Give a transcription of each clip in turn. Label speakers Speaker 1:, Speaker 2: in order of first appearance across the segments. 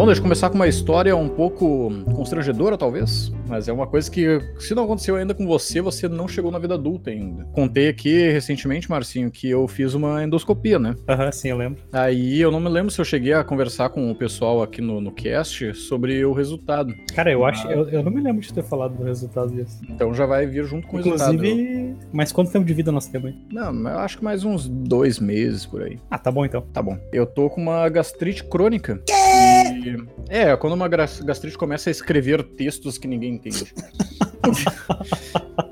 Speaker 1: Bom, deixa eu começar com uma história um pouco constrangedora, talvez. Mas é uma coisa que, se não aconteceu ainda com você, você não chegou na vida adulta ainda. Contei aqui recentemente, Marcinho, que eu fiz uma endoscopia, né?
Speaker 2: Aham, uhum, sim, eu lembro.
Speaker 1: Aí eu não me lembro se eu cheguei a conversar com o pessoal aqui no, no cast sobre o resultado.
Speaker 2: Cara, eu acho. Eu, eu não me lembro de ter falado do resultado disso.
Speaker 1: Então já vai vir junto com
Speaker 2: Inclusive,
Speaker 1: o resultado. Inclusive,
Speaker 2: mas quanto tempo de vida nós temos aí?
Speaker 1: Não, eu acho que mais uns dois meses por aí.
Speaker 2: Ah, tá bom então.
Speaker 1: Tá bom. Eu tô com uma gastrite crônica. É, quando uma gastrite começa a escrever textos que ninguém entende.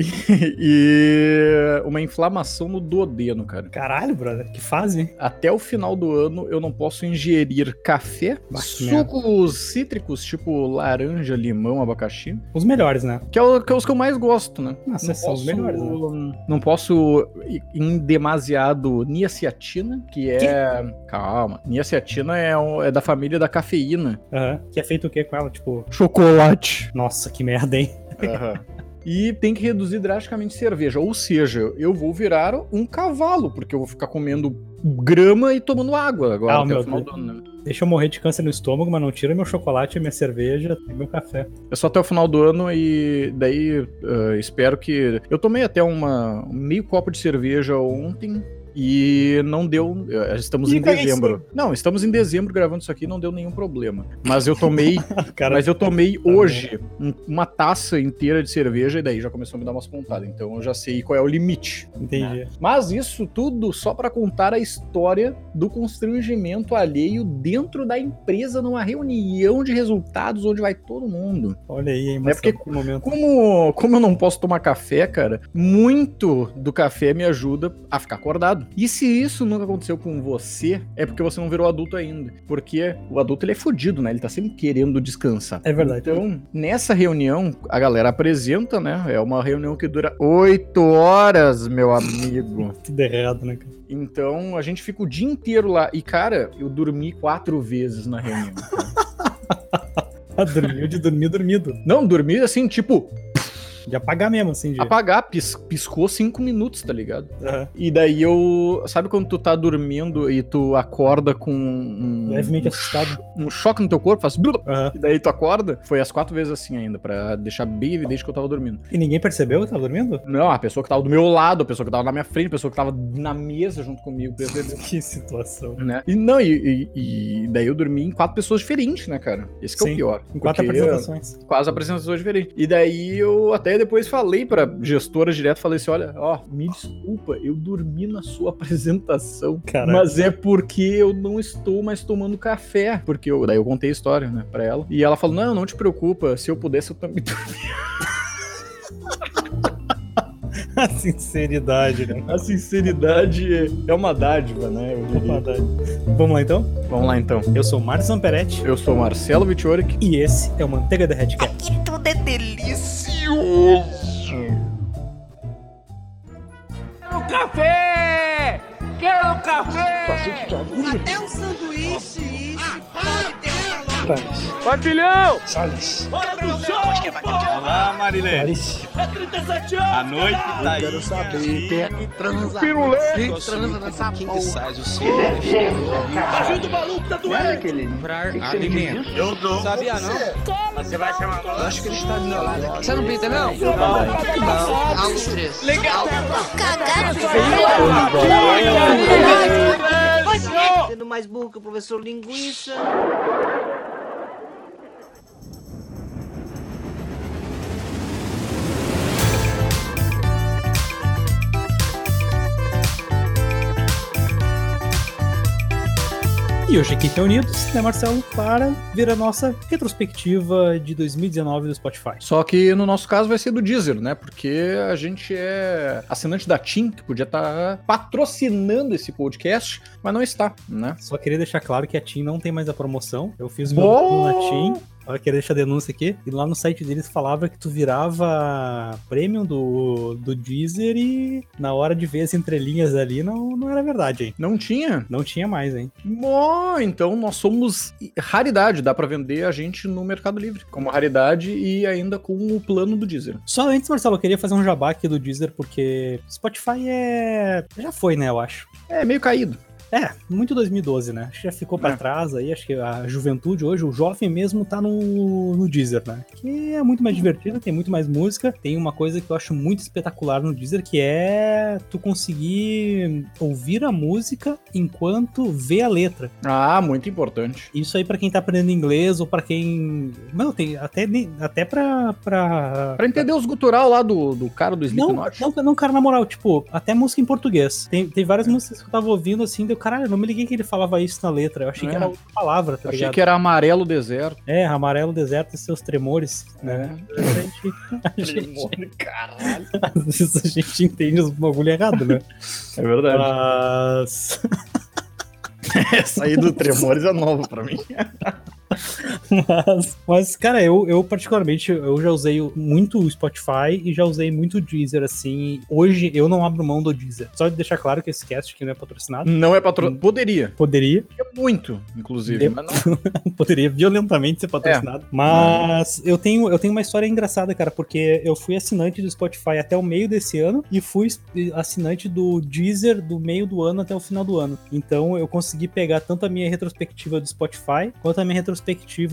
Speaker 1: e uma inflamação no duodeno, cara.
Speaker 2: Caralho, brother, que fase?
Speaker 1: Até o final do ano eu não posso ingerir café, sucos cítricos, tipo laranja, limão, abacaxi.
Speaker 2: Os melhores, né?
Speaker 1: Que é, o, que é os que eu mais gosto, né?
Speaker 2: Nossa, não são posso, os melhores, né?
Speaker 1: Não posso ir em demasiado niaciatina, que é... Que? Calma. Niaciatina é, é da família da cafeína.
Speaker 2: Aham. Uhum. Que é feito o que com ela? Tipo...
Speaker 1: Chocolate.
Speaker 2: Nossa, que merda, hein?
Speaker 1: Aham. Uhum e tem que reduzir drasticamente cerveja. Ou seja, eu vou virar um cavalo, porque eu vou ficar comendo grama e tomando água agora ah, até o final
Speaker 2: do ano. Né? Deixa eu morrer de câncer no estômago, mas não tira meu chocolate, minha cerveja e meu café.
Speaker 1: É só até o final do ano e daí uh, espero que. Eu tomei até uma meio copo de cerveja ontem. E não deu. Eh, estamos e em dezembro. Não, estamos em dezembro gravando isso aqui, não deu nenhum problema. Mas eu tomei. Cara, mas eu tomei tá hoje um, uma taça inteira de cerveja e daí já começou a me dar umas pontadas. Então eu já sei qual é o limite.
Speaker 2: Entendi. Né?
Speaker 1: Mas isso tudo só para contar a história do constrangimento alheio dentro da empresa numa reunião de resultados onde vai todo mundo.
Speaker 2: Olha aí, hein,
Speaker 1: é porque momento. Como, como eu não posso tomar café, cara, muito do café me ajuda a ficar acordado. E se isso nunca aconteceu com você, é porque você não virou adulto ainda. Porque o adulto ele é fodido, né? Ele tá sempre querendo descansar.
Speaker 2: É verdade.
Speaker 1: Então, nessa reunião, a galera apresenta, né? É uma reunião que dura oito horas, meu amigo.
Speaker 2: Tudo errado, né, cara?
Speaker 1: Então, a gente fica o dia inteiro lá. E, cara, eu dormi quatro vezes na reunião.
Speaker 2: Dormiu de dormir dormido.
Speaker 1: Não, dormi assim, tipo,
Speaker 2: de apagar mesmo, assim. De...
Speaker 1: Apagar, pis, piscou cinco minutos, tá ligado? Uhum. E daí eu. Sabe quando tu tá dormindo e tu acorda com um.
Speaker 2: Levemente assustado.
Speaker 1: Um choque no teu corpo, faz. Uhum. E daí tu acorda? Foi as quatro vezes assim ainda, pra deixar bem evidente que eu tava dormindo.
Speaker 2: E ninguém percebeu que tava dormindo?
Speaker 1: Não, a pessoa que tava do meu lado, a pessoa que tava na minha frente, a pessoa que tava na mesa junto comigo.
Speaker 2: Que situação.
Speaker 1: Né? E não, e, e, e, daí eu dormi em quatro pessoas diferentes, né, cara? Esse que Sim, é o pior.
Speaker 2: Em quatro apresentações.
Speaker 1: Quase apresentações diferentes. E daí eu até depois falei pra gestora direto, falei assim, olha, ó, me desculpa, eu dormi na sua apresentação, Caraca. mas é porque eu não estou mais tomando café, porque eu, daí eu contei a história, né, pra ela, e ela falou, não, não te preocupa, se eu pudesse eu também dormia.
Speaker 2: A sinceridade, né?
Speaker 1: A sinceridade é uma dádiva, né?
Speaker 2: Eu diria. Uma dádiva. Vamos lá então?
Speaker 1: Vamos lá então.
Speaker 2: Eu sou o Marcos Zamperetti.
Speaker 1: Eu sou o Marcelo Vitioric.
Speaker 2: E esse é o Manteiga da Red Cat.
Speaker 3: Aqui tudo é delicioso. Quero café! Quero café!
Speaker 4: Até um sanduíche,
Speaker 3: Salles. Patilhão!
Speaker 4: Salles.
Speaker 3: Bora pro show!
Speaker 5: Olá, Marilene.
Speaker 4: Clarice.
Speaker 3: É 37 anos!
Speaker 5: A noite tá aí.
Speaker 4: Eu quero saber quem é que transa.
Speaker 3: Pirulê!
Speaker 4: Quem transa nessa
Speaker 5: Quem
Speaker 4: porra?
Speaker 5: que sai o seu?
Speaker 3: Ajuda o maluco tá doendo!
Speaker 5: Comprar alimento.
Speaker 4: Eu dou.
Speaker 5: Sabia não?
Speaker 3: Você vai chamar
Speaker 4: Eu acho que ele está do meu lado. Você não pinta, não?
Speaker 3: Não.
Speaker 4: Três.
Speaker 3: Legal!
Speaker 4: Sendo mais burro que o professor Linguiça.
Speaker 2: E hoje aqui reunidos, né, Marcelo, para ver a nossa retrospectiva de 2019 do Spotify.
Speaker 1: Só que no nosso caso vai ser do Deezer, né? Porque a gente é assinante da TIM, que podia estar patrocinando esse podcast, mas não está, né?
Speaker 2: Só queria deixar claro que a TIM não tem mais a promoção. Eu fiz meu na TIM. Eu queria deixar a denúncia aqui. E lá no site deles falava que tu virava premium do, do Deezer e na hora de ver as entrelinhas ali não, não era verdade, hein?
Speaker 1: Não tinha?
Speaker 2: Não tinha mais, hein?
Speaker 1: Bom, então nós somos raridade, dá pra vender a gente no Mercado Livre, como raridade e ainda com o plano do Deezer.
Speaker 2: Só antes, Marcelo, eu queria fazer um jabá aqui do Deezer, porque Spotify é. Já foi, né, eu acho.
Speaker 1: É meio caído.
Speaker 2: É, muito 2012, né? Acho que já ficou pra
Speaker 1: É.
Speaker 2: trás aí, acho que a juventude hoje, o jovem mesmo tá no, no Deezer, né? Que é muito mais divertido, tem muito mais música. Tem uma coisa que eu acho muito espetacular no Deezer, que é tu conseguir ouvir a música enquanto vê a letra.
Speaker 1: Ah, muito importante.
Speaker 2: Isso aí pra quem tá aprendendo inglês ou pra quem... Não, tem até, até pra... pra...
Speaker 1: Pra entender os gutural lá do, do cara do
Speaker 2: Não,
Speaker 1: Slipknot.
Speaker 2: não, não, cara, na moral, tipo, até música em português. Tem, tem várias músicas que eu tava ouvindo assim, caralho, não me liguei que ele falava isso na letra. Eu achei
Speaker 1: É.
Speaker 2: que era outra palavra, tá
Speaker 1: Achei
Speaker 2: ligado?
Speaker 1: que era amarelo deserto.
Speaker 2: É, amarelo deserto e seus tremores, né?
Speaker 1: É.
Speaker 2: A gente, a gente, caralho. Às vezes a gente entende os bagulho errado, né?
Speaker 1: É verdade.
Speaker 2: Mas.
Speaker 1: Essa aí do Tremores é nova pra mim.
Speaker 2: Mas, mas, cara, eu, eu particularmente, eu já usei muito o Spotify e já usei muito o Deezer, assim. Hoje eu não abro mão do Deezer. Só de deixar claro que esse cast aqui não é patrocinado.
Speaker 1: Não é patro... Poderia.
Speaker 2: Poderia,
Speaker 1: É muito, inclusive. Não.
Speaker 2: poderia violentamente ser patrocinado. Mas eu tenho, eu tenho uma história engraçada, cara, porque eu fui assinante do Spotify até o meio desse ano e fui assinante do Deezer do meio do ano até o final do ano. Então eu consegui pegar tanto a minha retrospectiva do Spotify quanto a minha retrospectiva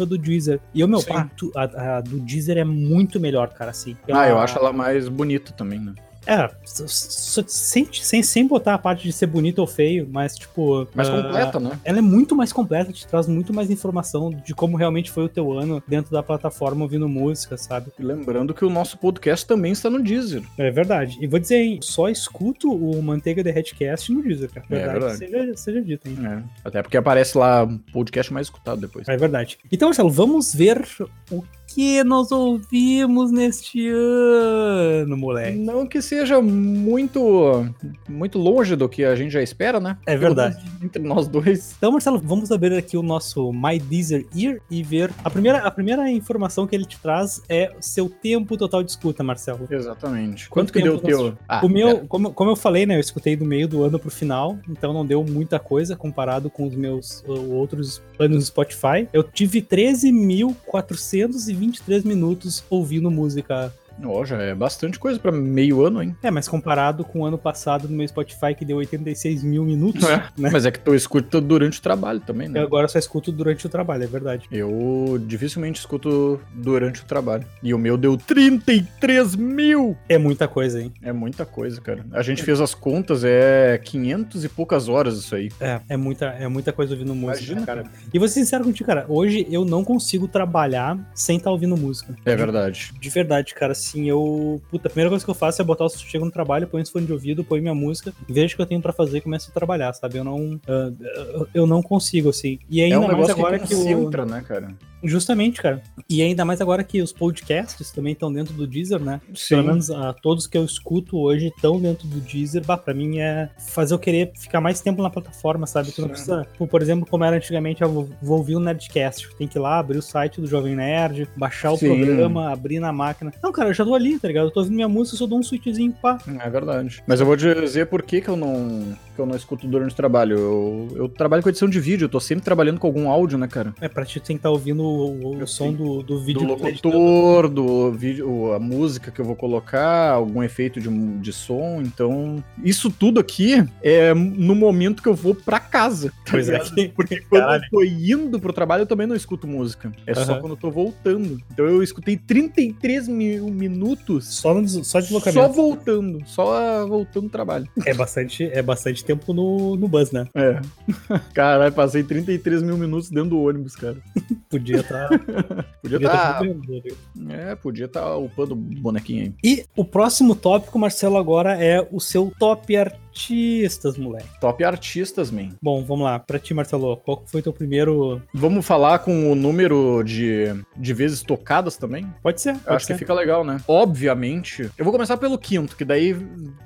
Speaker 2: do Deezer. E o meu tu- a, a do Deezer é muito melhor, cara, assim.
Speaker 1: Ah, eu acho ela mais bonita também, né?
Speaker 2: É, sem, sem, sem botar a parte de ser bonito ou feio, mas tipo.
Speaker 1: Mais
Speaker 2: ah,
Speaker 1: completa, né?
Speaker 2: ela é muito mais completa, te traz muito mais informação de como realmente foi o teu ano dentro da plataforma ouvindo música, sabe?
Speaker 1: E lembrando que o nosso podcast também está no Deezer.
Speaker 2: É verdade. E vou dizer, hein, só escuto o Manteiga de Headcast no Deezer, cara.
Speaker 1: É verdade.
Speaker 2: Seja, seja dito, hein?
Speaker 1: É. Até porque aparece lá podcast mais escutado depois.
Speaker 2: É verdade. Então, Marcelo, vamos ver o que nós ouvimos neste ano, moleque.
Speaker 1: Não que seja muito muito longe do que a gente já espera, né?
Speaker 2: É verdade.
Speaker 1: Entre nós dois.
Speaker 2: Então, Marcelo, vamos abrir aqui o nosso My Deezer Ear e ver. A primeira, a primeira informação que ele te traz é seu tempo total de escuta, Marcelo.
Speaker 1: Exatamente.
Speaker 2: Quanto
Speaker 1: Quanto, que deu o teu? Ah,
Speaker 2: o meu,
Speaker 1: pera.
Speaker 2: como, como eu falei, né? Eu escutei do meio do ano pro final, então não deu muita coisa comparado com os meus outros anos no Spotify. Eu tive 13.423 minutos ouvindo música.
Speaker 1: Ó, já é bastante coisa pra meio ano, hein?
Speaker 2: É, mas comparado com o ano passado no meu Spotify, que deu 86 mil minutos,
Speaker 1: É,
Speaker 2: né?
Speaker 1: Mas é que tu escuta durante o trabalho também,
Speaker 2: Eu
Speaker 1: né?
Speaker 2: agora só escuto durante o trabalho, é verdade.
Speaker 1: Eu dificilmente escuto durante o trabalho. E o meu deu 33 mil!
Speaker 2: É muita coisa, hein?
Speaker 1: É muita coisa, cara. A gente fez as contas, é 500 e poucas horas isso aí.
Speaker 2: É, é muita, é muita coisa ouvindo música,
Speaker 1: Imagina,
Speaker 2: cara.
Speaker 1: cara.
Speaker 2: E vou ser sincero contigo, cara, hoje eu não consigo trabalhar sem estar ouvindo música.
Speaker 1: É verdade.
Speaker 2: De verdade, cara, assim, eu. Puta, a primeira coisa que eu faço é botar o chego no trabalho, põe esse fone de ouvido, põe minha música, vejo o que eu tenho pra fazer e começo a trabalhar, sabe? Eu não. ah, eu- não consigo, assim. E ainda
Speaker 1: é um
Speaker 2: mais agora
Speaker 1: que
Speaker 2: que, o.
Speaker 1: né, cara?
Speaker 2: Justamente, cara. E ainda mais agora que os podcasts também estão dentro do Deezer, né?
Speaker 1: Sim.
Speaker 2: Pelo menos ah, todos que eu escuto hoje estão dentro do Deezer. Bah, pra mim é fazer eu querer ficar mais tempo na plataforma, sabe? Tu não precisa, tipo, por exemplo, como era antigamente, eu vou, vou ouvir um Nerdcast. Tem que ir lá, abrir o site do Jovem Nerd, baixar o
Speaker 1: Sim.
Speaker 2: programa, abrir na máquina. Não, cara, eu já tô ali, tá ligado? Eu tô ouvindo minha música, eu só dou um switchzinho, pá.
Speaker 1: É verdade. Mas eu vou dizer por que, que eu não que eu não escuto durante o trabalho. Eu, eu trabalho com edição de vídeo, eu tô sempre trabalhando com algum áudio, né, cara?
Speaker 2: É pra ti tem que estar ouvindo o, o som do, do vídeo
Speaker 1: do locutor, do vídeo, a música que eu vou colocar, algum efeito de, de som. Então, isso tudo aqui é no momento que eu vou pra casa. tá
Speaker 2: Pois é.
Speaker 1: ligado? Porque quando
Speaker 2: Caralho.
Speaker 1: eu tô indo pro trabalho, eu também não escuto música. É só
Speaker 2: Aham.
Speaker 1: quando eu tô voltando. Então eu escutei 33 mil minutos
Speaker 2: Só, no, só
Speaker 1: só
Speaker 2: deslocamento.
Speaker 1: voltando. Só voltando do trabalho.
Speaker 2: É bastante, é bastante tempo no, no bus, né?
Speaker 1: É. Caralho, passei 33 mil minutos dentro do ônibus, cara.
Speaker 2: Podia estar.
Speaker 1: Podia
Speaker 2: podia
Speaker 1: estar.
Speaker 2: tá...
Speaker 1: É, podia estar upando o bonequinho aí.
Speaker 2: E o próximo tópico, Marcelo, agora é o seu top artistas, moleque.
Speaker 1: Top artistas, man.
Speaker 2: Bom, vamos lá. Pra ti, Marcelo, qual foi teu primeiro.
Speaker 1: Vamos falar com o número de, de vezes tocadas também?
Speaker 2: Pode ser.
Speaker 1: Eu
Speaker 2: Pode
Speaker 1: acho
Speaker 2: ser.
Speaker 1: que fica legal, né? Obviamente. Eu vou começar pelo quinto, que daí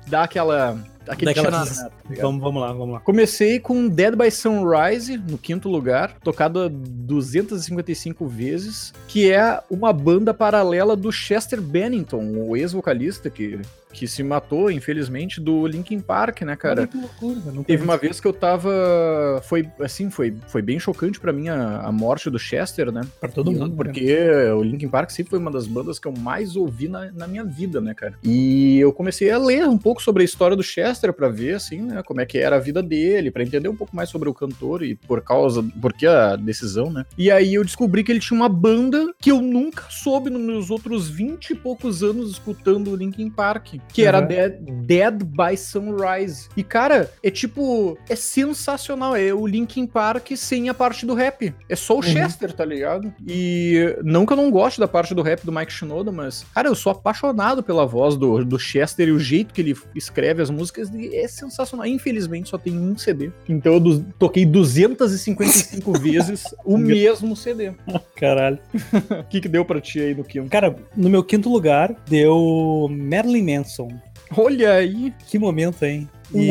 Speaker 1: dá aquela. Aquele
Speaker 2: Daquela-
Speaker 1: tá?
Speaker 2: Vamos, vamos lá, vamos lá.
Speaker 1: Comecei com Dead by Sunrise, no quinto lugar, tocada 255 vezes, que é uma banda paralela do Chester Bennington, o ex-vocalista que que se matou, infelizmente, do Linkin Park, né, cara?
Speaker 2: Que loucura, não
Speaker 1: Teve uma vez que eu tava. Foi assim, foi, foi bem chocante pra mim a, a morte do Chester, né?
Speaker 2: Pra todo
Speaker 1: E-
Speaker 2: mundo. né?
Speaker 1: Porque o Linkin Park sempre foi uma das bandas que eu mais ouvi na, na minha vida, né, cara? E eu comecei a ler um pouco sobre a história do Chester pra ver, assim, né, como é que era a vida dele, pra entender um pouco mais sobre o cantor e por causa, por que a decisão, né? E aí eu descobri que ele tinha uma banda que eu nunca soube nos meus outros 20 e poucos anos escutando o Linkin Park, que era
Speaker 2: Aham.
Speaker 1: Dead, Dead by Sunrise. E, cara, é tipo, é sensacional. É o Linkin Park sem a parte do rap. É só o
Speaker 2: Uhum.
Speaker 1: Chester, tá ligado? E não que eu não goste da parte do rap do Mike Shinoda, mas, cara, eu sou apaixonado pela voz do, do Chester e o jeito que ele escreve as músicas é sensacional. Infelizmente, só tem um CD. Então eu toquei 255 vezes o mesmo CD.
Speaker 2: Caralho.
Speaker 1: O que, que deu pra ti aí no quinto?
Speaker 2: Cara, no meu quinto lugar deu Marilyn Manson.
Speaker 1: Olha aí,
Speaker 2: Que momento, hein?
Speaker 1: o
Speaker 2: E-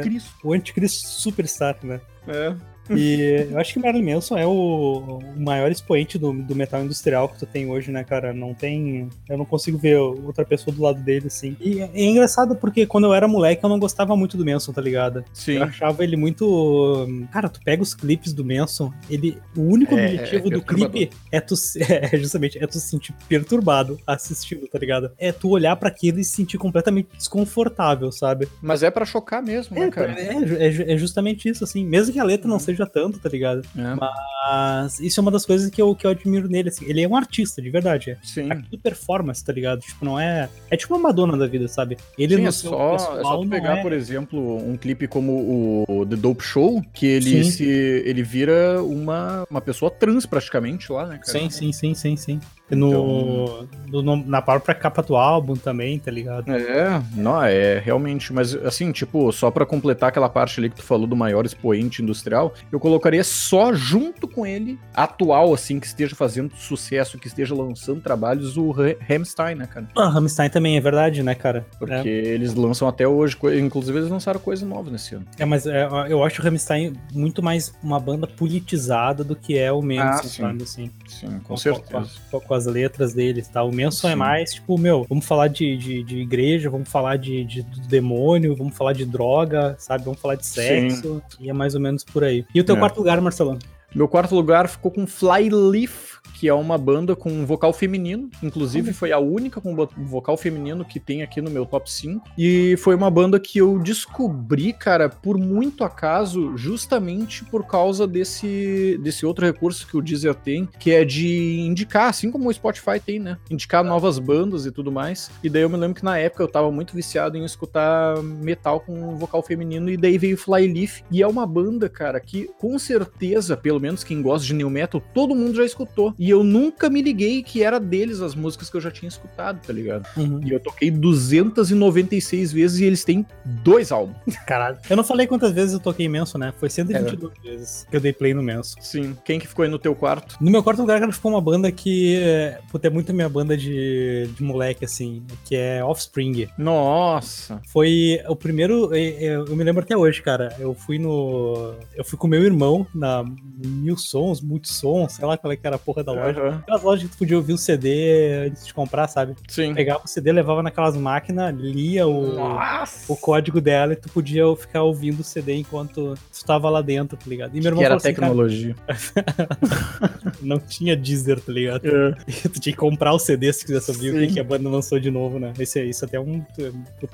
Speaker 1: anticristo.
Speaker 2: O anticristo superstar, né?
Speaker 1: É.
Speaker 2: E eu acho que Marilyn Manson é o, o maior expoente do, do metal industrial que tu tem hoje, né, cara? Não tem. Eu não consigo ver outra pessoa do lado dele, assim. E é engraçado porque quando eu era moleque eu não gostava muito do Manson, tá ligado?
Speaker 1: Sim.
Speaker 2: Eu achava ele muito. Cara, tu pega os clipes do Manson, ele. O único
Speaker 1: É,
Speaker 2: objetivo
Speaker 1: é
Speaker 2: do clipe é tu. se- É, justamente, é tu se sentir perturbado assistindo, tá ligado? É tu olhar pra aquilo e se sentir completamente desconfortável, sabe?
Speaker 1: Mas é pra chocar mesmo, né,
Speaker 2: É,
Speaker 1: cara?
Speaker 2: é, é é justamente isso, assim. Mesmo que a letra não seja tanto, tá ligado?
Speaker 1: É.
Speaker 2: Mas isso é uma das coisas que eu, que eu admiro nele, assim. Ele é um artista, de verdade. É.
Speaker 1: Sim.
Speaker 2: É tudo performance, tá ligado? Tipo, não é. É tipo uma Madonna da vida, sabe? Ele
Speaker 1: Sim, é só, é
Speaker 2: pessoal
Speaker 1: só tu pegar,
Speaker 2: é-
Speaker 1: por exemplo, um clipe como o The Dope Show, que ele
Speaker 2: Sim.
Speaker 1: se ele vira uma, uma pessoa trans praticamente lá, né, cara?
Speaker 2: Sim, sim, sim, sim, sim. No, no- no- na própria capa do álbum também, tá ligado?
Speaker 1: É, não, é realmente, mas assim, tipo, só pra completar aquela parte ali que tu falou do maior expoente industrial, eu colocaria só junto com ele, atual, assim, que esteja fazendo sucesso, que esteja lançando trabalhos, o Rammstein, né, cara?
Speaker 2: Ah, Rammstein também é verdade, né, cara?
Speaker 1: Porque eles lançam até hoje, inclusive eles lançaram coisa nova nesse ano.
Speaker 2: É, mas é, eu acho o Rammstein muito mais uma banda politizada do que é o Manson,
Speaker 1: Ah, sim.
Speaker 2: sabe, assim.
Speaker 1: Sim, com
Speaker 2: Com,
Speaker 1: certeza.
Speaker 2: com- com as letras deles, tá? O Manson é
Speaker 1: Sim.
Speaker 2: mais, tipo, meu, vamos falar de, de, de igreja, vamos falar de, de demônio, vamos falar de droga, sabe? Vamos falar de sexo, e é mais ou menos por aí. E o teu
Speaker 1: É.
Speaker 2: quarto lugar, Marcelão?
Speaker 1: Meu quarto lugar ficou com Flyleaf, que é uma banda com vocal feminino. Inclusive, foi a única com vo- vocal feminino que tem aqui no meu top 5. E foi uma banda que eu descobri, cara, por muito acaso, justamente por causa desse, desse outro recurso que o Deezer tem, que é de indicar, assim como o Spotify tem, né? Indicar novas bandas e tudo mais. E daí eu me lembro que na época eu tava muito viciado em escutar metal com vocal feminino, e daí veio Flyleaf. E é uma banda, cara, que com certeza, pelo menos quem gosta de new metal, todo mundo já escutou. E eu nunca me liguei que era deles as músicas que eu já tinha escutado, tá ligado?
Speaker 2: Uhum.
Speaker 1: E eu toquei 296 vezes e eles têm dois álbuns.
Speaker 2: Caralho. Eu não falei quantas vezes eu toquei Manson, né? Foi 122 vezes que eu dei play no Manson.
Speaker 1: Sim. Quem que ficou aí no teu quarto?
Speaker 2: No meu quarto lugar, cara, ficou uma banda que, é, puta, é muito a minha banda de, de moleque, assim, que é Offspring.
Speaker 1: Nossa.
Speaker 2: Foi o primeiro. é, é, Eu me lembro até hoje, cara. Eu fui no. Eu fui com meu irmão na Mil Sons, Multisons, sei lá qual é que era a porra da loja.
Speaker 1: Aham.
Speaker 2: Aquelas lojas que tu podia ouvir o CD antes de comprar, sabe?
Speaker 1: Sim.
Speaker 2: Pegava o CD, levava naquelas máquinas, lia o,
Speaker 1: Nossa.
Speaker 2: o código dela e tu podia ficar ouvindo o CD enquanto tu tava lá dentro, tá ligado? E meu irmão
Speaker 1: Que era
Speaker 2: assim,
Speaker 1: tecnologia.
Speaker 2: não tinha Deezer, tá ligado?
Speaker 1: É.
Speaker 2: tu tinha que comprar o CD se quisesse ouvir o
Speaker 1: Sim.
Speaker 2: que que a banda lançou de novo, né? Esse, isso até é um.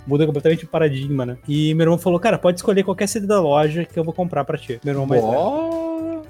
Speaker 2: muda completamente o paradigma, né? E meu irmão falou, cara, pode escolher qualquer CD da loja que eu vou comprar pra ti. Meu irmão mais velho.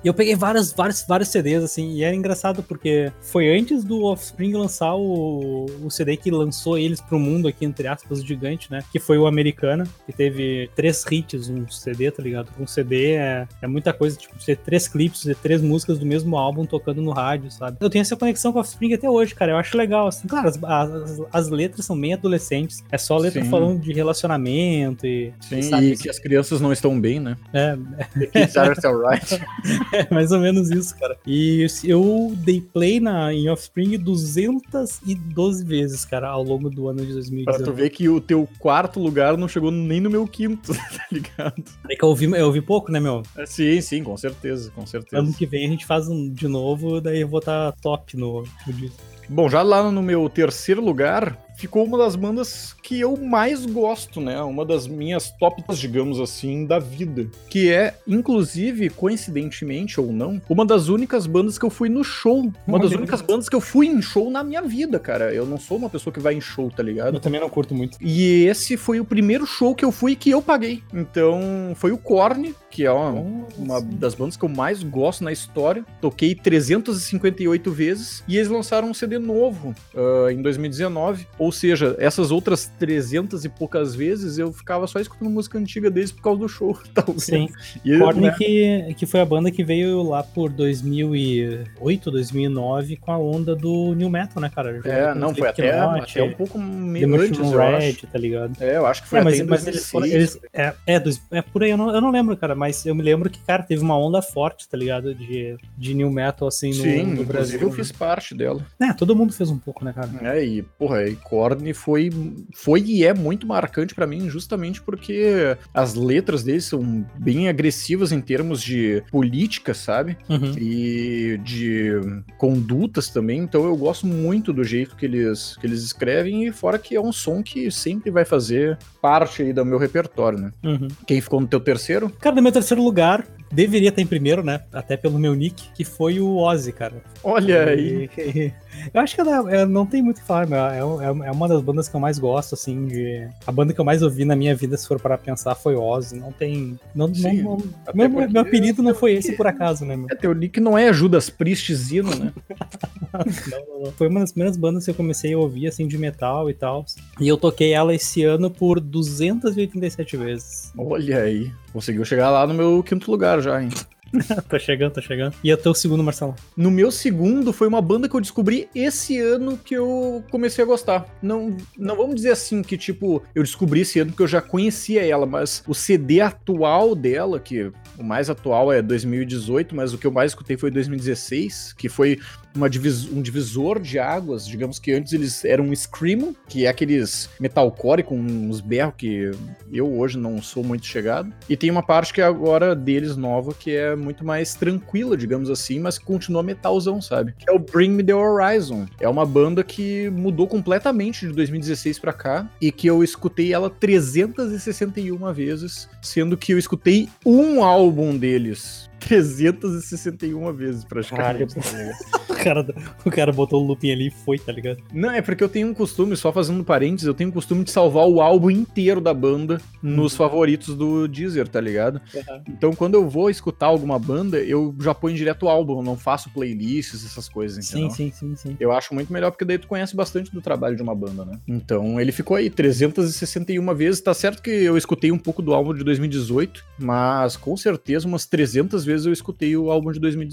Speaker 2: E eu peguei vários, vários, vários CDs, assim, e era engraçado porque foi antes do Offspring lançar o, o CD que lançou eles pro mundo aqui, entre aspas, gigante, né? Que foi o Americana, que teve três hits, um CD, tá ligado? Um CD é, é muita coisa, tipo, ter três clipes, ter três músicas do mesmo álbum tocando no rádio, sabe? Eu tenho essa conexão com o Offspring até hoje, cara, eu acho legal, assim. Claro, as, as, as letras são bem adolescentes, é só letra
Speaker 1: Sim.
Speaker 2: falando de relacionamento e...
Speaker 1: Sim,
Speaker 2: sabe,
Speaker 1: e que as crianças não estão bem, né?
Speaker 2: é,
Speaker 1: The kids are alright.
Speaker 2: É mais ou menos isso, cara. E eu dei play na, em Offspring 212 vezes, cara, ao longo do ano de
Speaker 1: Pra tu
Speaker 2: 2019.
Speaker 1: ver que o teu quarto lugar não chegou nem no meu quinto, tá ligado?
Speaker 2: É que eu ouvi, eu ouvi pouco, né, meu?
Speaker 1: É, Sim, sim, com certeza, com certeza.
Speaker 2: Ano que vem a gente faz um de novo, daí eu vou estar top no, no disco.
Speaker 1: Bom, já lá no meu terceiro lugar, ficou uma das bandas que eu mais gosto, né? Uma das minhas tops, digamos assim, da vida. Que é, inclusive, coincidentemente ou não, uma das únicas bandas que eu fui no show. Uma das únicas bandas que eu fui em show na minha vida, cara. Eu não sou uma pessoa que vai em show, tá ligado?
Speaker 2: Eu também não curto muito.
Speaker 1: E esse foi o primeiro show que eu fui que eu paguei. Então, foi o Korn, que é uma, uma das bandas que eu mais gosto na história. Toquei 358 vezes e eles lançaram um CD novo ah, em 2019. Ou seja, essas outras 300 e poucas vezes eu ficava só escutando música antiga deles por causa do show. talvez.
Speaker 2: Sim.
Speaker 1: E,
Speaker 2: Korn
Speaker 1: né,
Speaker 2: que, que foi a banda que veio lá por 2008, 2009 com a onda do New Metal, né, cara?
Speaker 1: É, não, foi até,
Speaker 2: Slipknot,
Speaker 1: até um pouco meio antes, eu acho.
Speaker 2: Red, tá ligado?
Speaker 1: É, eu acho que foi
Speaker 2: É,
Speaker 1: até
Speaker 2: mas,
Speaker 1: em
Speaker 2: mas eles foram.
Speaker 1: 2006.
Speaker 2: Eles, é, é, dois- é por aí, eu não, eu não lembro, cara, mas eu me lembro que, cara, teve uma onda forte, tá ligado? De, de new metal, assim, no,
Speaker 1: Sim,
Speaker 2: no Brasil.
Speaker 1: eu fiz parte dela.
Speaker 2: É, todo mundo fez um pouco, né, cara?
Speaker 1: É, e, porra, e Korn foi, foi e é muito marcante pra mim, justamente porque as letras deles são bem agressivas em termos de política, sabe?
Speaker 2: Uhum.
Speaker 1: E de condutas também, então eu gosto muito do jeito que eles, que eles escrevem, e fora que é um som que sempre vai fazer parte aí do meu repertório, né?
Speaker 2: Uhum.
Speaker 1: Quem ficou no teu terceiro?
Speaker 2: Cara, no meu terceiro lugar, deveria estar em primeiro, né? Até pelo meu nick, que foi o Ozzy, cara.
Speaker 1: Olha aí.
Speaker 2: E- Eu acho que não, é- não tem muito o que falar, meu. É, é- é uma das bandas que eu mais gosto, assim, de. A banda que eu mais ouvi na minha vida, se for para pensar, foi Ozzy. Não tem. Não, não-
Speaker 1: Sim,
Speaker 2: não-
Speaker 1: até
Speaker 2: meu,
Speaker 1: porque-
Speaker 2: meu apelido não foi esse por acaso, né, meu?
Speaker 1: É, teu nick não é Judas Priestzino, né?
Speaker 2: Não, não, não. Foi uma das primeiras bandas que eu comecei a ouvir, assim, de metal e tal. E eu toquei ela esse ano por 287 vezes.
Speaker 1: Olha aí. Conseguiu chegar lá no meu quinto lugar já, hein?
Speaker 2: tá chegando, tá chegando. E até o segundo, Marcelo.
Speaker 1: No meu segundo, foi uma banda que eu descobri esse ano que eu comecei a gostar. Não, não vamos dizer assim que, tipo, eu descobri esse ano porque eu já conhecia ela, mas o CD atual dela, que o mais atual é 2018, mas o que eu mais escutei foi 2016, que foi uma divis- um divisor de águas. Digamos que antes eles eram um Screamo, que é aqueles metalcore com uns berros que eu hoje não sou muito chegado. E tem uma parte que é agora deles nova, que é muito mais tranquila, digamos assim, mas que continua metalzão, sabe? Que é o Bring Me The Horizon. É uma banda que mudou completamente de 2016 pra cá e que eu escutei ela 361 vezes, sendo que eu escutei um álbum deles 361 vezes praticamente. tá ligado?
Speaker 2: O cara, o cara botou o looping ali e foi, tá ligado?
Speaker 1: Não, é porque eu tenho um costume, só fazendo parênteses, eu tenho um costume de salvar o álbum inteiro da banda nos favoritos do Deezer, tá ligado? Então, quando eu vou escutar alguma banda, eu já ponho direto o álbum, eu não faço playlists, essas coisas, entendeu?
Speaker 2: Sim, sim, sim, sim.
Speaker 1: Eu acho muito melhor porque daí tu conhece bastante do trabalho de uma banda, né? Então ele ficou aí 361 vezes. Tá certo que eu escutei um pouco do álbum de 2018, mas com certeza umas 300 vezes eu escutei o álbum de 2000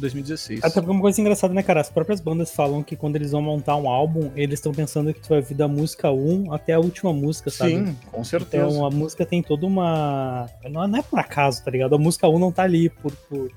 Speaker 1: 2016.
Speaker 2: Até porque uma coisa engraçada, né, cara? As próprias bandas falam que quando eles vão montar um álbum, eles estão pensando que tu vai ouvir da música 1 até a última música, sabe?
Speaker 1: Sim, com certeza.
Speaker 2: Então a música tem toda uma. Não não é por acaso, tá ligado? A música 1 não tá ali por. por-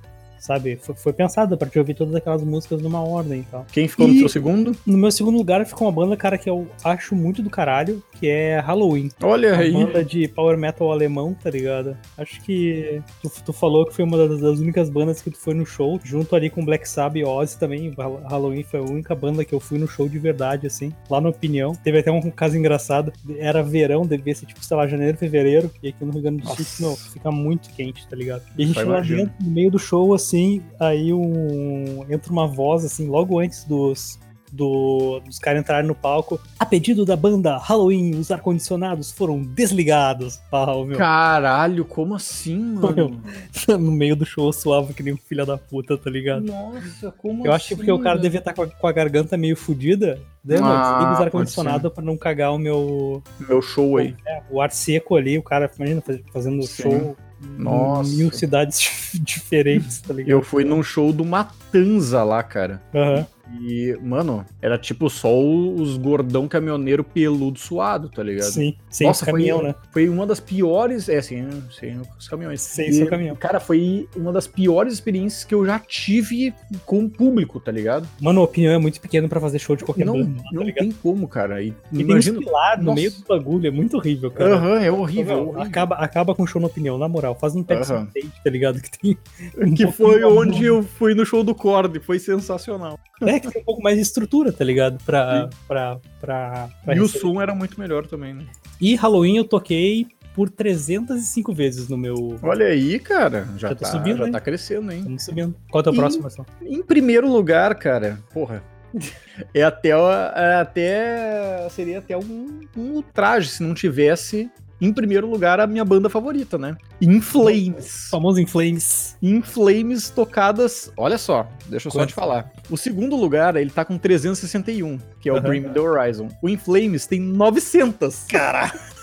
Speaker 2: sabe? Foi, foi pensada pra te ouvir todas aquelas músicas numa ordem e tal.
Speaker 1: Quem ficou no
Speaker 2: E-
Speaker 1: seu segundo?
Speaker 2: No meu segundo lugar ficou uma banda, cara, que eu acho muito do caralho, que é Halloween.
Speaker 1: Olha
Speaker 2: Uma
Speaker 1: aí.
Speaker 2: banda de power metal alemão, tá ligado? Acho que tu, tu falou que foi uma das, das únicas bandas que tu foi no show, junto ali com Black Sabbath e Ozzy também. Hall- Halloween foi a única banda que eu fui no show de verdade, assim, lá na opinião. Teve até um caso engraçado, era verão, devia ser tipo, sei lá, janeiro, fevereiro, e aqui no Rio Grande do Sul, meu, fica muito quente, tá ligado? E a gente
Speaker 1: Só
Speaker 2: lá dentro, no meio do show, assim, aí um, entra uma voz, assim, logo antes dos, do- dos caras entrarem no palco. A pedido da banda Halloween, os ar-condicionados foram desligados. Pau, meu.
Speaker 1: Caralho, como assim, mano?
Speaker 2: no meio do show eu suava que nem um filho da puta, tá ligado?
Speaker 1: Nossa, como
Speaker 2: Eu acho que porque o cara devia estar com, a- com a garganta meio fodida. Daí, mano,
Speaker 1: Ah,
Speaker 2: desliga os ar-condicionado pra não cagar o meu.
Speaker 1: Meu show aí.
Speaker 2: é, o ar seco ali, o cara, imagina, faz- fazendo
Speaker 1: Sim.
Speaker 2: show
Speaker 1: Nossa.
Speaker 2: em mil cidades diferentes, tá ligado?
Speaker 1: Eu fui num show do Matanza lá, cara.
Speaker 2: Aham.
Speaker 1: E, mano, era tipo só os gordão caminhoneiro peludo suado, tá ligado?
Speaker 2: Sim, sem
Speaker 1: Nossa,
Speaker 2: caminhão,
Speaker 1: foi,
Speaker 2: né?
Speaker 1: foi uma das piores. É, sem, sem os caminhões.
Speaker 2: Sem
Speaker 1: E,
Speaker 2: seu caminhão.
Speaker 1: Cara, foi uma das piores experiências que eu já tive com o público, tá ligado?
Speaker 2: Mano, a opinião é muito pequena pra fazer show de qualquer
Speaker 1: Não,
Speaker 2: banda, tá
Speaker 1: não
Speaker 2: ligado?
Speaker 1: tem como, cara. E,
Speaker 2: E tem
Speaker 1: imagina.
Speaker 2: uns pilar no
Speaker 1: Nossa.
Speaker 2: meio do bagulho, é muito horrível, cara.
Speaker 1: Aham, é horrível.
Speaker 2: Meu,
Speaker 1: horrível.
Speaker 2: Acaba, acaba com o show na opinião, na moral. Faz um Pepsi
Speaker 1: Aham.
Speaker 2: State, tá ligado? Que tem.
Speaker 1: Que foi onde eu fui no show do Cord, foi sensacional.
Speaker 2: É, Black tem um pouco mais de estrutura, tá ligado? Pra, pra, pra, pra
Speaker 1: E o
Speaker 2: receber.
Speaker 1: som era muito melhor também, né?
Speaker 2: E Halloween eu toquei por 305 vezes no meu.
Speaker 1: Olha aí, cara. Já,
Speaker 2: Já tá subindo,
Speaker 1: já
Speaker 2: hein?
Speaker 1: tá crescendo, hein?
Speaker 2: Estamos subindo. Qual é o teu
Speaker 1: E-
Speaker 2: próximo, Marcelo?
Speaker 1: Em primeiro lugar, cara, porra. É até, o- é até seria até um, um ultraje se não tivesse em primeiro lugar a minha banda favorita, né? In Flames.
Speaker 2: Famoso em Flames.
Speaker 1: In Flames tocadas, olha só, deixa eu só
Speaker 2: Quanto?
Speaker 1: te falar. O segundo lugar, ele tá com 361, que é o Me The Horizon. O In Flames tem 900. Cara,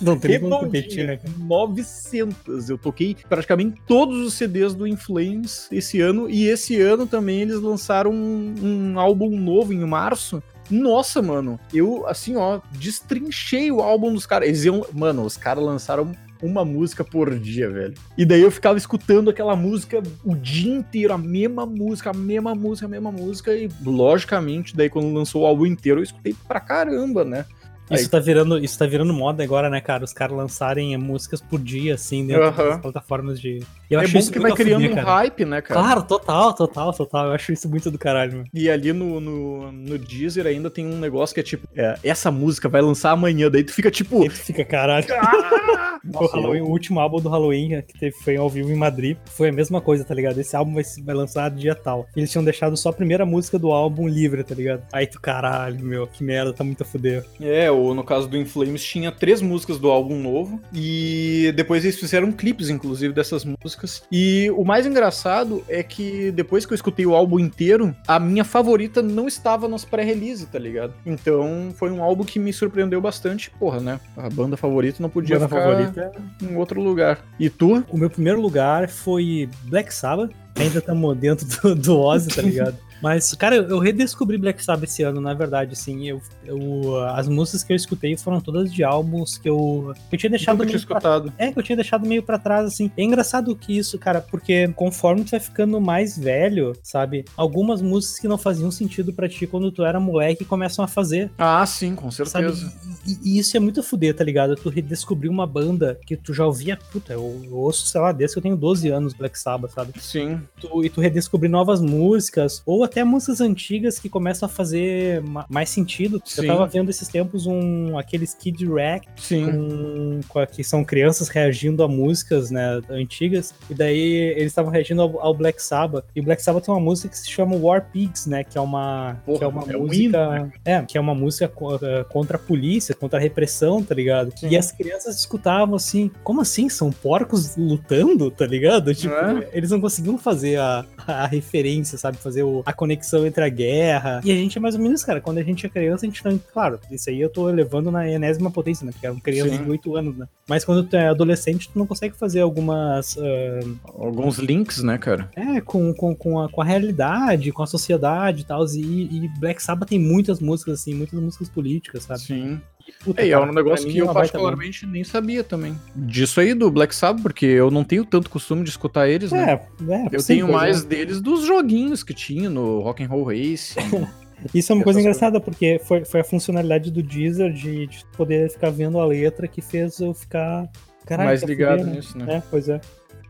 Speaker 2: Não tem como competir, né?
Speaker 1: redondinha, 900. Eu toquei praticamente todos os CDs do In Flames esse ano. E esse ano também eles lançaram um, um álbum novo em março. Nossa, mano, eu, assim, ó, destrinchei o álbum dos caras. Eles iam. Mano, os caras lançaram uma música por dia, velho. E daí eu ficava escutando aquela música o dia inteiro, a mesma música, a mesma música, a mesma música. E, logicamente, daí quando lançou o álbum inteiro, eu escutei pra caramba, né?
Speaker 2: Isso tá, virando, isso tá virando moda agora, né, cara? Os caras lançarem músicas por dia, assim, dentro
Speaker 1: Aham.
Speaker 2: das plataformas de. Eu
Speaker 1: é
Speaker 2: acho
Speaker 1: bom
Speaker 2: isso
Speaker 1: que vai criando um
Speaker 2: cara.
Speaker 1: hype, né, cara?
Speaker 2: Claro, total, total, total. Eu acho isso muito do caralho, meu.
Speaker 1: E ali no, no, no Deezer ainda tem um negócio que é tipo, é, essa música vai lançar amanhã, daí tu fica tipo.
Speaker 2: Tu fica caralho.
Speaker 1: "Ah!"
Speaker 2: o,
Speaker 1: Nossa,
Speaker 2: Halloween, o último álbum do Halloween que teve, foi ao vivo em Madrid foi a mesma coisa, tá ligado? Esse álbum vai, vai lançar dia tal. Eles tinham deixado só a primeira música do álbum livre, tá ligado? Aí tu, caralho, meu, que merda, tá muito a fuder.
Speaker 1: É, ou no caso do Inflames tinha três músicas do álbum novo e depois eles fizeram clipes, inclusive, dessas músicas. E o mais engraçado é que depois que eu escutei o álbum inteiro, a minha favorita não estava nas pré-release, tá ligado? Então foi um álbum que me surpreendeu bastante. Porra, né? A banda favorita não podia
Speaker 2: Banda
Speaker 1: ficar
Speaker 2: favorita.
Speaker 1: em outro lugar. E tu?
Speaker 2: O meu primeiro lugar foi Black Sabbath. Ainda estamos dentro do, do Ozzy, tá ligado? Mas, cara, eu, redescobri Black Sabbath esse ano, na verdade, assim. Eu, eu, as músicas que eu escutei foram todas de álbuns que eu, eu tinha deixado
Speaker 1: Nunca tinha
Speaker 2: meio pra
Speaker 1: escutado.
Speaker 2: É, que eu tinha deixado meio pra trás, assim. É engraçado que isso, cara, porque conforme tu vai ficando mais velho, sabe? Algumas músicas que não faziam sentido pra ti quando tu era moleque começam a fazer.
Speaker 1: Ah, sim, com certeza.
Speaker 2: E, e isso é muito fuder, tá ligado? Tu redescobrir uma banda que tu já ouvia, puta, eu, eu ouço, sei lá, desde que eu tenho 12 anos, Black Sabbath, sabe?
Speaker 1: Sim.
Speaker 2: Tu- e tu redescobrir novas músicas, ou até músicas antigas que começam a fazer ma- mais sentido.
Speaker 1: Sim.
Speaker 2: Eu tava vendo esses tempos um aqueles Kid Rack com, com que são crianças reagindo a músicas, né, antigas, e daí eles estavam reagindo ao, ao Black Sabbath. E o Black Sabbath tem uma música que se chama War Pigs, né, que é uma
Speaker 1: Porra,
Speaker 2: que é uma
Speaker 1: é um
Speaker 2: música,
Speaker 1: hino, né?
Speaker 2: é, que é uma música eh, contra a polícia, contra a repressão, tá ligado?
Speaker 1: Sim.
Speaker 2: E as crianças escutavam assim, como assim? São porcos lutando, tá ligado? Tipo,
Speaker 1: É.
Speaker 2: eles não conseguiam fazer a, a referência, sabe? Fazer o- a conexão entre a guerra. E a gente é mais ou menos, cara, quando a gente é criança, a gente não. Claro, isso aí eu tô levando na enésima potência, né? Porque eram crianças
Speaker 1: Sim.
Speaker 2: de 8 anos, né? Mas quando tu é adolescente, tu não consegue fazer algumas. ah,
Speaker 1: Alguns links, né, cara?
Speaker 2: é, com, com, com, a, com a realidade, com a sociedade e tal. E, e Black Sabbath tem muitas músicas, assim, muitas músicas políticas, sabe?
Speaker 1: Sim.
Speaker 2: Puta,
Speaker 1: É, é um negócio que
Speaker 2: é
Speaker 1: eu
Speaker 2: banda.
Speaker 1: particularmente nem sabia também. Disso aí do Black Sabbath, porque eu não tenho tanto costume de escutar eles, né?
Speaker 2: É, é,
Speaker 1: Eu
Speaker 2: sim,
Speaker 1: tenho
Speaker 2: é.
Speaker 1: mais deles dos joguinhos que tinha no Rock and Roll Race.
Speaker 2: Isso é uma coisa engraçada, porque foi, foi a funcionalidade do Deezer de, de poder ficar vendo a letra que fez eu ficar. Caralho,
Speaker 1: mais ligado nisso, né?
Speaker 2: É, pois é.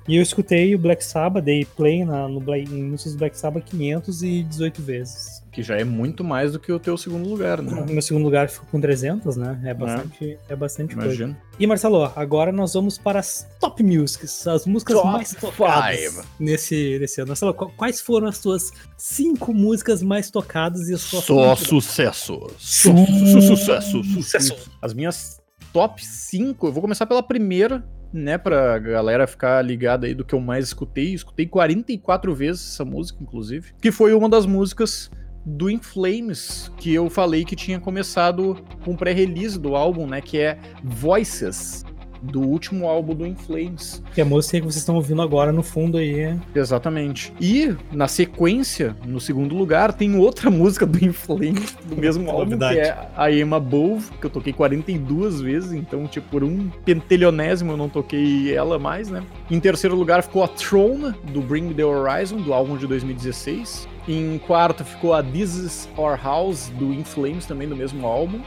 Speaker 2: E eu escutei o Black Sabbath, dei play na, no Bla- em músicas do Black Sabbath 518 vezes.
Speaker 1: Que já é muito mais do que o teu segundo lugar, né?
Speaker 2: No meu segundo lugar ficou com 300, né? É bastante, é bastante coisa.
Speaker 1: Imagina.
Speaker 2: E Marcelo, agora nós vamos para as top musics, as músicas
Speaker 1: Top
Speaker 2: mais tocadas
Speaker 1: five.
Speaker 2: nesse, nesse ano. Marcelo, qu- quais foram as tuas cinco músicas mais tocadas e as suas
Speaker 1: Só sucesso. Só
Speaker 2: Su-
Speaker 1: sucesso.
Speaker 2: sucesso.
Speaker 1: As minhas top 5, eu vou começar pela primeira, né, pra galera ficar ligada aí do que eu mais escutei. Escutei 44 vezes essa música, inclusive, que foi uma das músicas do In Flames, que eu falei que tinha começado com pré-release do álbum, né, que é Voices, do último álbum do In Flames.
Speaker 2: Que é a música que vocês estão ouvindo agora no fundo aí.
Speaker 1: Exatamente. E, na sequência, no segundo lugar, tem outra música do In Flames, do mesmo álbum, que é a Emma Above, que eu toquei 42 vezes, então, tipo, por um pentelionésimo eu não toquei ela mais, né? Em terceiro lugar ficou a Throne, do Bring The Horizon, do álbum de 2016. Em quarto ficou a This Is Our House, do In Flames, também do mesmo álbum.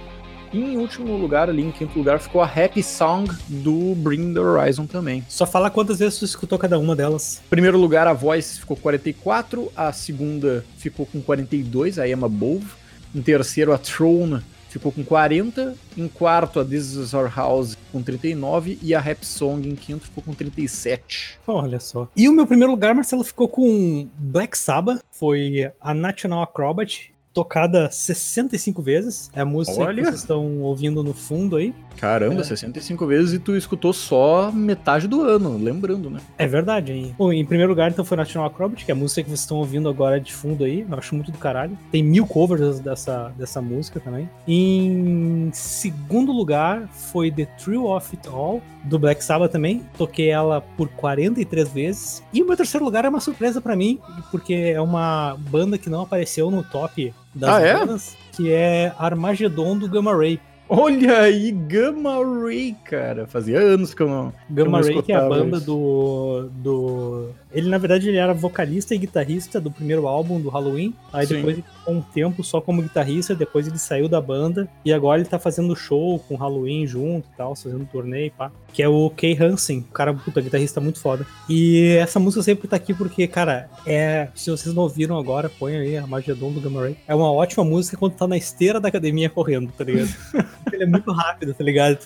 Speaker 1: E em último lugar, ali em quinto lugar, ficou a Happy Song do Bring the Horizon também.
Speaker 2: Só fala quantas vezes tu escutou cada uma delas.
Speaker 1: Primeiro lugar, a Voice ficou 44, a segunda ficou com 42, a Emma Bove. Em terceiro, a Throne ficou com 40. Em quarto, a This Is Our House com 39. E a Rap Song em quinto ficou com 37.
Speaker 2: Olha só. E o meu primeiro lugar, Marcelo, ficou com Black Sabbath. Foi a National Acrobat. Tocada 65 vezes. É a música
Speaker 1: Olha.
Speaker 2: que vocês estão ouvindo no fundo aí.
Speaker 1: Caramba,
Speaker 2: É.
Speaker 1: 65 vezes e tu escutou só metade do ano, lembrando, né?
Speaker 2: É verdade, hein? Bom, em primeiro lugar, então, foi National Acrobat, que é a música que vocês estão ouvindo agora de fundo aí. Eu acho muito do caralho. Tem mil covers dessa, dessa música também. Em segundo lugar, foi The Thrill of It All, do Black Sabbath também. Toquei ela por 43 vezes. E o meu terceiro lugar é uma surpresa pra mim, porque é uma banda que não apareceu no top das
Speaker 1: Ah, é?
Speaker 2: bandas, que é Armageddon do Gamma Ray.
Speaker 1: Olha aí, Gamma Ray, cara. Fazia anos que eu não.
Speaker 2: Gamma
Speaker 1: Eu não
Speaker 2: Ray, que é a banda
Speaker 1: isso.
Speaker 2: do, do. Ele, na verdade, ele era vocalista e guitarrista do primeiro álbum do Halloween. Aí
Speaker 1: Sim.
Speaker 2: depois ele ficou um tempo só como guitarrista, depois ele saiu da banda. E agora ele tá fazendo show com Halloween junto e tal, fazendo turnê e pá. Que é o Kay Hansen, o cara, puta, guitarrista muito foda. E essa música sempre tá aqui porque, cara, é. Se vocês não ouviram agora, põe aí a Magedon do Gamma Ray. É uma ótima música quando tá na esteira da academia correndo, tá ligado? ele é muito rápido, tá ligado?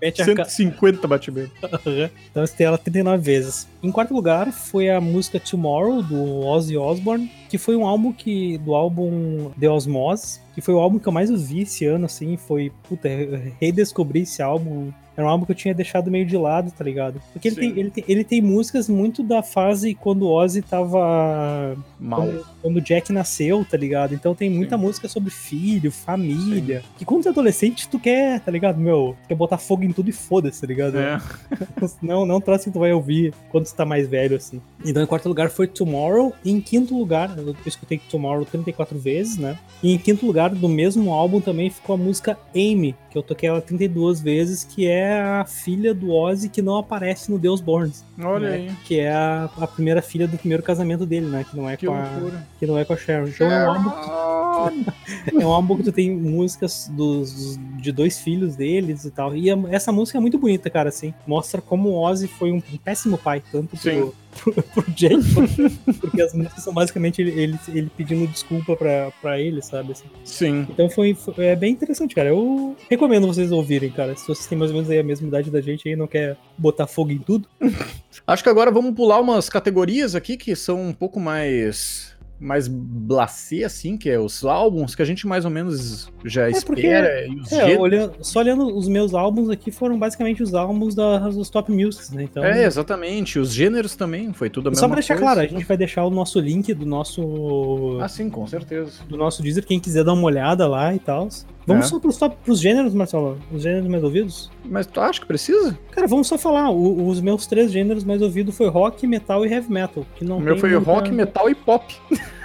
Speaker 2: Mete a ca-
Speaker 1: 150 batimentos.
Speaker 2: Então eu ela 39 vezes. Em quarto lugar foi a música Tomorrow, do Ozzy Osbourne, que foi um álbum que. do álbum The Osmose, que foi o álbum que eu mais ouvi esse ano, assim. Foi. Puta, eu redescobri esse álbum. Era um álbum que eu tinha deixado meio de lado, tá ligado? Porque ele
Speaker 1: Sim.
Speaker 2: tem, ele, tem, ele tem músicas muito da fase quando o Ozzy tava.
Speaker 1: Mal.
Speaker 2: Quando, quando o Jack nasceu, tá ligado? Então tem muita
Speaker 1: Sim.
Speaker 2: música sobre filho, família. Que quando tu é adolescente, tu quer, tá ligado? Meu, quer botar fogo em tudo e foda-se, tá ligado?
Speaker 1: É.
Speaker 2: Não, não troço que tu vai ouvir quando tu tá mais velho, assim. Então, em quarto lugar foi Tomorrow. E em quinto lugar, eu escutei Tomorrow 34 vezes, né? E em quinto lugar, do mesmo álbum, também ficou a música Amy, eu toquei ela 32 vezes, que é a filha do Ozzy que não aparece no Deus Borns.
Speaker 1: Olha
Speaker 2: né?
Speaker 1: aí.
Speaker 2: Que é a, a primeira filha do primeiro casamento dele, né? Que não é,
Speaker 1: Que
Speaker 2: com, a,
Speaker 1: loucura.
Speaker 2: que não é com a Sharon. Então é um álbum é um álbum que tu tem músicas dos, de dois filhos deles e tal. E a- essa música é muito bonita, cara, assim. Mostra como o Ozzy foi um, um péssimo pai, tanto
Speaker 1: Sim.
Speaker 2: pro, pro, pro Jake, porque as músicas são basicamente ele, ele, ele pedindo desculpa pra, pra ele, sabe? assim.
Speaker 1: Sim.
Speaker 2: Então foi, foi- é bem interessante, cara. Eu recomendo vocês ouvirem, cara. Se vocês têm mais ou menos aí a mesma idade da gente aí e não quer botar fogo em tudo.
Speaker 1: Acho que agora vamos pular umas categorias aqui que são um pouco mais mais blasé, assim, que é os álbuns que a gente mais ou menos já
Speaker 2: É, porque-
Speaker 1: espera e os
Speaker 2: É,
Speaker 1: gêneros.
Speaker 2: olhando, só olhando os meus álbuns aqui, foram basicamente os álbuns da- dos top musics, né? Então,
Speaker 1: É, exatamente. Os gêneros também, foi tudo a mesma
Speaker 2: Só pra deixar
Speaker 1: coisa.
Speaker 2: claro, a gente vai deixar o nosso link do nosso
Speaker 1: Ah, sim, com certeza.
Speaker 2: do nosso Deezer, quem quiser dar uma olhada lá e tal. Vamos
Speaker 1: É.
Speaker 2: só pros, top, pros gêneros, Marcelo, os gêneros mais ouvidos?
Speaker 1: Mas tu acha que precisa?
Speaker 2: Cara, vamos só falar, o- os meus três gêneros mais ouvidos foi rock, metal e heavy metal, que não
Speaker 1: o meu foi
Speaker 2: muita-
Speaker 1: rock, metal e pop.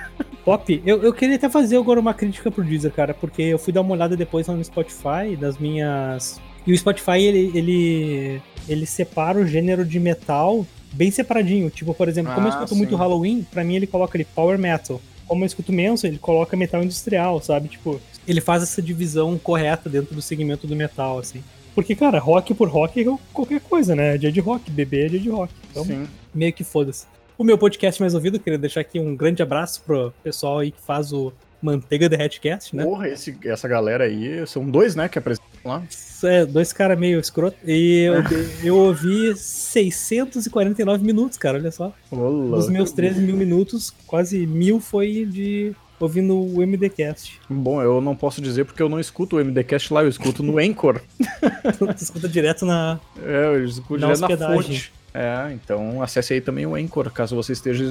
Speaker 2: Pop, eu, eu queria até fazer agora uma crítica pro Deezer, cara, porque eu fui dar uma olhada depois lá no Spotify, das minhas. E o Spotify, ele, ele, ele separa o gênero de metal bem separadinho. Tipo, por exemplo, como eu
Speaker 1: Ah,
Speaker 2: escuto
Speaker 1: sim.
Speaker 2: muito Halloween, pra mim ele coloca ali Power Metal. Como eu escuto Manson, ele coloca metal industrial, sabe? Tipo, ele faz essa divisão correta dentro do segmento do metal, assim. Porque, cara, rock por rock é qualquer coisa, né? É dia de rock, bebê é dia de rock. Então,
Speaker 1: Sim.
Speaker 2: meio que foda-se. O meu podcast mais ouvido, queria deixar aqui um grande abraço pro pessoal aí que faz o Manteiga Derretcast, né?
Speaker 1: Porra, esse- essa galera aí, são dois, né, que apresentam lá.
Speaker 2: É, dois caras meio escroto. E eu, eu ouvi 649 minutos, cara, olha só.
Speaker 1: Olá.
Speaker 2: Dos meus 13 mil minutos, quase mil foi de ouvindo o MDcast.
Speaker 1: Bom, eu não posso dizer porque eu não escuto o MDcast lá, eu escuto no Anchor.
Speaker 2: Tu escuta direto na.
Speaker 1: É, eu escuto
Speaker 2: Na
Speaker 1: direto na
Speaker 2: hospedagem.
Speaker 1: fonte. É, então acesse aí também o Anchor, caso você esteja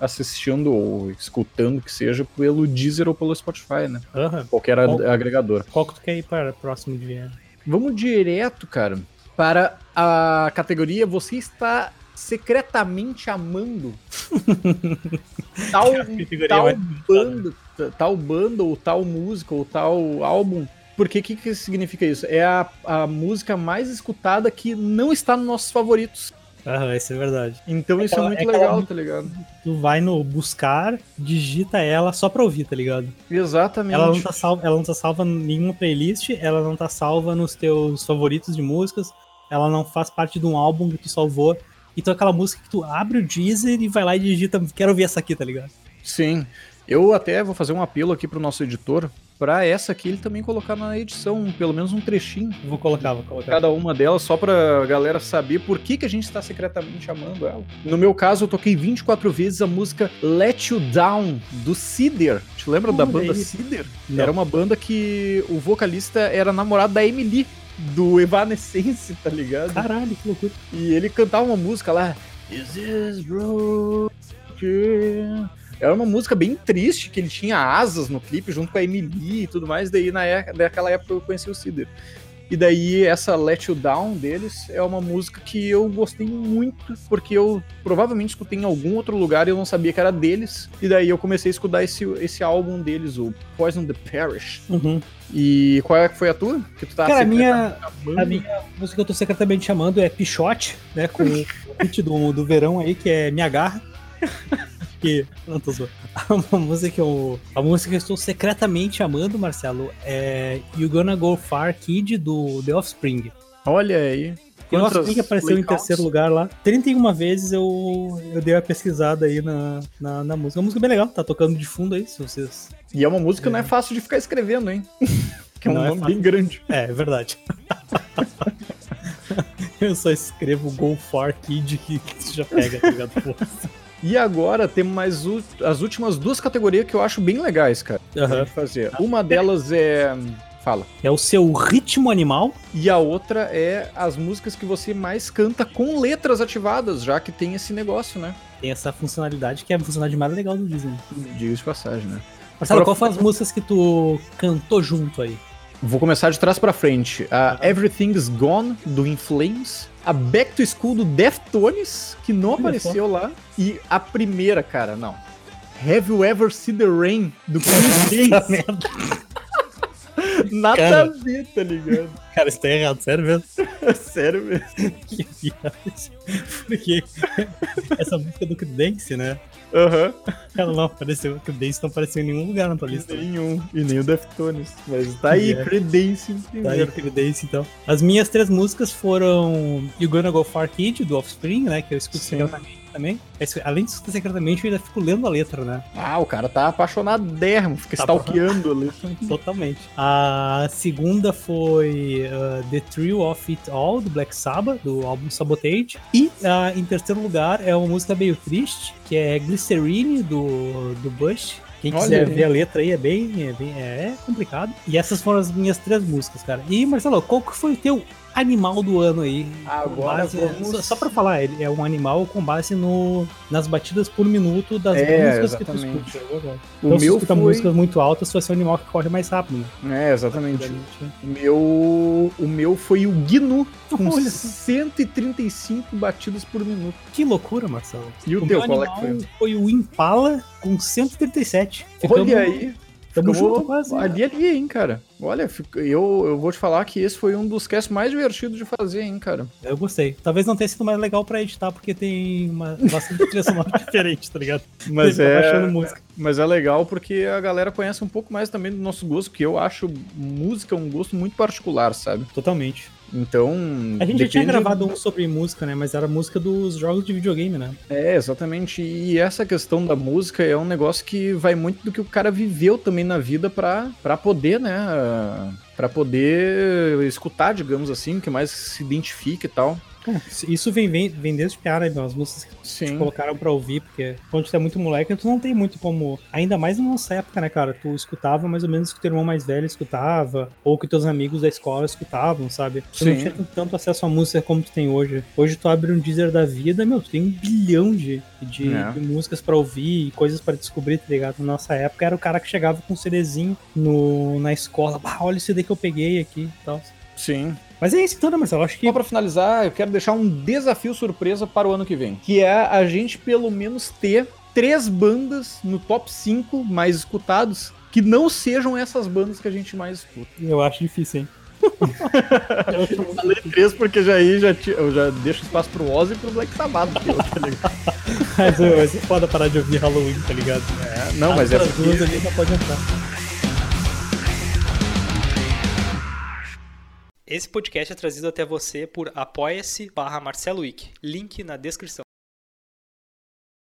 Speaker 1: assistindo ou escutando que seja pelo Deezer ou pelo Spotify, né?
Speaker 2: Aham.
Speaker 1: Qualquer
Speaker 2: Qual-
Speaker 1: agregador.
Speaker 2: Qual que tu quer ir para o próximo dia?
Speaker 1: Vamos direto, cara, para a categoria Você está secretamente amando tal, tal banda, tal banda ou tal música ou tal álbum. Porque o que, que significa isso? É a, a música mais escutada que não está nos nossos favoritos.
Speaker 2: Aham, isso é verdade.
Speaker 1: Então isso é muito
Speaker 2: é
Speaker 1: legal, tá ligado?
Speaker 2: Tu vai no buscar, digita ela só pra ouvir, tá ligado?
Speaker 1: Exatamente.
Speaker 2: Ela não, tá salva, ela não tá salva em nenhuma playlist, ela não tá salva nos teus favoritos de músicas, ela não faz parte de um álbum que tu salvou. Então é aquela música que tu abre o Deezer e vai lá e digita, quero ouvir essa aqui, tá ligado?
Speaker 1: Sim. Eu até vou fazer um apelo aqui pro nosso editor, pra essa aqui ele também colocar na edição, pelo menos um trechinho.
Speaker 2: Vou colocar, vou colocar.
Speaker 1: Cada uma delas, só pra galera saber por que, que a gente está secretamente amando ela. No meu caso, eu toquei 24 vezes a música Let You Down, do Cider. Te lembra da
Speaker 2: Olha
Speaker 1: banda
Speaker 2: aí.
Speaker 1: Cider?
Speaker 2: Não.
Speaker 1: Era uma banda que o vocalista era namorado da Emily, do Evanescence, tá ligado?
Speaker 2: Caralho, que loucura.
Speaker 1: E ele cantava uma música lá. This is broken. Era uma música bem triste, que ele tinha asas no clipe junto com a Emily e tudo mais. Daí, na é- naquela época, eu conheci o Cider. E daí, essa Let You Down deles é uma música que eu gostei muito, porque eu provavelmente escutei em algum outro lugar e eu não sabia que era deles. E daí eu comecei a escutar esse, esse álbum deles, o Poison the Parish.
Speaker 2: Uhum.
Speaker 1: E qual é que foi a tua? Que tu tá
Speaker 2: Cara, a minha, a minha música que eu tô secretamente chamando é Pichote, né? Com o hit do, do verão aí, que é Me Agarra. Que. Não tô zoando. A música que eu. A música que eu estou secretamente amando, Marcelo, é You Gonna Go Far Kid do The Offspring.
Speaker 1: Olha aí.
Speaker 2: E o
Speaker 1: Quantas
Speaker 2: Offspring apareceu em terceiro lugar lá. 31 vezes eu, eu dei uma pesquisada aí na, na, na música. É uma música bem legal, tá tocando de fundo aí, se vocês.
Speaker 1: E é uma música que não é fácil de ficar escrevendo, hein? que é um
Speaker 2: Não é
Speaker 1: nome
Speaker 2: fácil.
Speaker 1: bem grande.
Speaker 2: É, é verdade. eu só escrevo Go Far Kid que já pega, tá ligado?
Speaker 1: E agora temos mais as últimas duas categorias que eu acho bem legais, cara. gente fazer. Uma delas é. Fala.
Speaker 2: É o seu ritmo animal.
Speaker 1: E a outra é as músicas que você mais canta com letras ativadas, já que tem esse negócio, né?
Speaker 2: Tem essa funcionalidade que é a funcionalidade mais legal do Disney.
Speaker 1: Diga de passagem, né?
Speaker 2: Marcelo,
Speaker 1: Agora-
Speaker 2: qual foi as músicas que tu cantou junto aí?
Speaker 1: Vou começar de trás pra frente. A Everything's Gone, do In Flames. A Back to School, do Deftones, que não
Speaker 2: Olha
Speaker 1: apareceu lá. E a primeira, cara, não. Have You Ever Seen the Rain, do Gaines.
Speaker 2: merda.
Speaker 1: Nada
Speaker 2: Cara.
Speaker 1: a ver, tá ligado?
Speaker 2: Cara, isso tá errado, sério mesmo.
Speaker 1: Sério mesmo.
Speaker 2: Que viagem. Porque essa música do Credence, né?
Speaker 1: Aham.
Speaker 2: Ela não apareceu, o Credence não apareceu em nenhum lugar na tua lista.
Speaker 1: Nenhum. E nem o Deftones. Mas tá aí,
Speaker 2: É.
Speaker 1: Credence em
Speaker 2: Tá aí,
Speaker 1: primeiro.
Speaker 2: Credence, então. As minhas três músicas foram You Gonna Go Far Kid, do Offspring, né? Que eu escuto
Speaker 1: Sim.
Speaker 2: Também. Esse- Além de escutar secretamente, eu ainda fico lendo a letra, né?
Speaker 1: Ah, o cara tá apaixonadérrimo, fica
Speaker 2: Tá
Speaker 1: stalkeando ali.
Speaker 2: Totalmente. A segunda foi uh, The Thrill of It All, do Black Sabbath, do álbum Sabotage. E ah, em terceiro lugar é uma música meio triste, que é Glycerine, do, do Bush. Quem
Speaker 1: Olha
Speaker 2: quiser
Speaker 1: aí.
Speaker 2: ver a letra aí é bem, é bem é complicado. E essas foram as minhas três músicas, cara. E Marcelo, qual que foi o teu animal do ano aí?
Speaker 1: Agora
Speaker 2: base-
Speaker 1: vamos-
Speaker 2: só, só pra falar, ele é um animal com base no, nas batidas por minuto das
Speaker 1: É,
Speaker 2: músicas que tu
Speaker 1: exatamente.
Speaker 2: escuta. verdade.
Speaker 1: O
Speaker 2: Então, se
Speaker 1: meu
Speaker 2: escuta
Speaker 1: foi...
Speaker 2: músicas muito altas, vai ser um animal que corre mais rápido. Né?
Speaker 1: É, exatamente. O meu, o meu foi o Gnu, com
Speaker 2: Olha só.
Speaker 1: 135 batidas por minuto.
Speaker 2: Que loucura, Marcelo.
Speaker 1: E o,
Speaker 2: O
Speaker 1: teu,
Speaker 2: meu
Speaker 1: qual é que foi?
Speaker 2: foi o Impala com 137.
Speaker 1: Olha aí.
Speaker 2: Tamo
Speaker 1: ficamos
Speaker 2: junto quase. né?
Speaker 1: Ali, ali, hein, cara. Olha, eu, eu vou te falar que esse foi um dos casts mais divertidos de fazer, hein, cara.
Speaker 2: Eu gostei. Talvez não tenha sido mais legal pra editar, porque tem uma, bastante trilha sonora diferente, tá ligado?
Speaker 1: Mas
Speaker 2: tá
Speaker 1: é, mas é legal porque a galera conhece um pouco mais também do nosso gosto, que eu acho música um gosto muito particular, sabe?
Speaker 2: Totalmente.
Speaker 1: Então.
Speaker 2: A gente já tinha
Speaker 1: depende-
Speaker 2: gravado um sobre música, né? Mas era música dos jogos de videogame, né?
Speaker 1: É, exatamente. E essa questão da música é um negócio que vai muito do que o cara viveu também na vida pra poder, né? Pra poder escutar, digamos assim, que mais se identifica e tal.
Speaker 2: Isso vem, vem, vem desde piada, né? As músicas que te
Speaker 1: Sim.
Speaker 2: colocaram pra ouvir, porque quando tu é muito moleque, tu não tem muito como. Ainda mais na nossa época, né, cara? Tu escutava mais ou menos o que teu irmão mais velho escutava, ou que teus amigos da escola escutavam, sabe? Tu não
Speaker 1: Sim.
Speaker 2: tinha tanto- acesso à música como tu tem hoje. Hoje tu abre um Deezer da vida, meu, tu tem um bilhão de, de,
Speaker 1: É.
Speaker 2: de músicas pra ouvir e coisas pra descobrir, tá ligado? Na nossa época era o cara que chegava com um CDzinho no, na escola, bah, olha esse CD que eu peguei aqui e tal.
Speaker 1: Sim.
Speaker 2: Mas é isso então, mas Marcelo? Acho que.
Speaker 1: Só pra finalizar, eu quero deixar um desafio surpresa para o ano que vem. Que é a gente pelo menos ter três bandas no top 5 mais escutados que não sejam essas bandas que a gente mais escuta.
Speaker 2: Eu acho difícil, hein?
Speaker 1: eu falei três porque já aí já, eu já deixo espaço pro Ozzy e pro Black Sabbath, tá ligado?
Speaker 2: mas, é foda parar de ouvir Halloween, tá ligado?
Speaker 1: É, não, mas é
Speaker 2: Essa... duas ali já pode entrar. Esse podcast é trazido até você por apoia-se barra Marcelo Wick. Link na descrição.